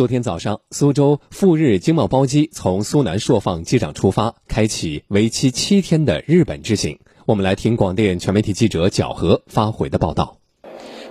昨天早上，苏州赴日经贸包机从苏南硕放机场出发，开启为期七天的日本之行。我们来听广电全媒体记者角和发回的报道。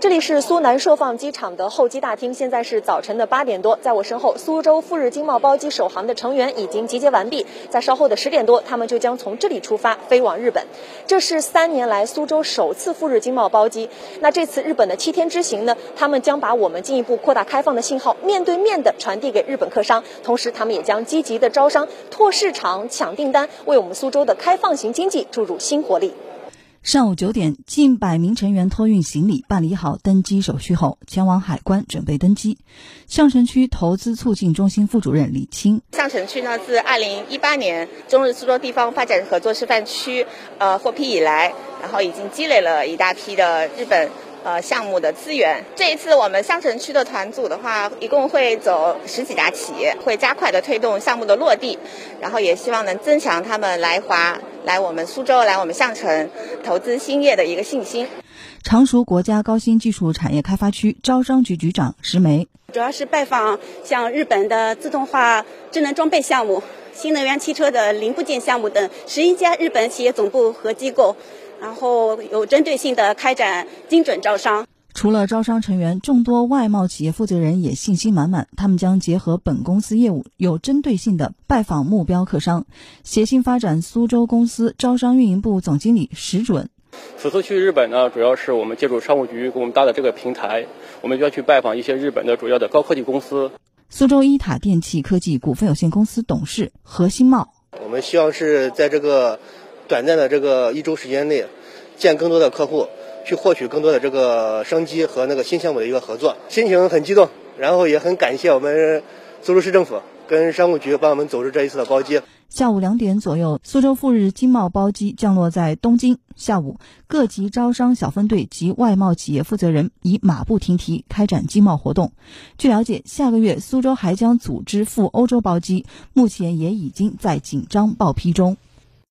这里是苏南硕放机场的候机大厅，现在是早晨的八点多，在我身后，苏州赴日经贸包机首航的成员已经集结完毕，在稍后的十点多，他们就将从这里出发飞往日本。这是三年来苏州首次赴日经贸包机。那这次日本的七天之行呢？他们将把我们进一步扩大开放的信号面对面的传递给日本客商，同时他们也将积极的招商、拓市场、抢订单，为我们苏州的开放型经济注入新活力。上午九点，近百名成员托运行李，办理好登机手续后，前往海关准备登机。相城区投资促进中心副主任李青，相城区呢，自二零一八年中日苏州地方发展合作示范区呃获批以来，然后已经积累了一大批的日本。呃，项目的资源。这一次我们相城区的团组的话，一共会走十几家企业，会加快的推动项目的落地，然后也希望能增强他们来华、来我们苏州、来我们相城投资兴业的一个信心。常熟国家高新技术产业开发区招商局局长石梅，主要是拜访像日本的自动化智能装备项目、新能源汽车的零部件项目等十一家日本企业总部和机构。然后有针对性的开展精准招商。除了招商成员，众多外贸企业负责人也信心满满，他们将结合本公司业务，有针对性的拜访目标客商。协信发展苏州公司招商运营部总经理石准：此次去日本呢，主要是我们借助商务局给我们搭的这个平台，我们就要去拜访一些日本的主要的高科技公司。苏州伊塔电气科技股份有限公司董事何新茂：我们希望是在这个。短暂的这个一周时间内，见更多的客户，去获取更多的这个商机和那个新项目的一个合作，心情很激动，然后也很感谢我们苏州市政府跟商务局帮我们组织这一次的包机。下午两点左右，苏州赴日经贸包机降落在东京。下午，各级招商小分队及外贸企业负责人已马不停蹄开展经贸活动。据了解，下个月苏州还将组织赴欧洲包机，目前也已经在紧张报批中。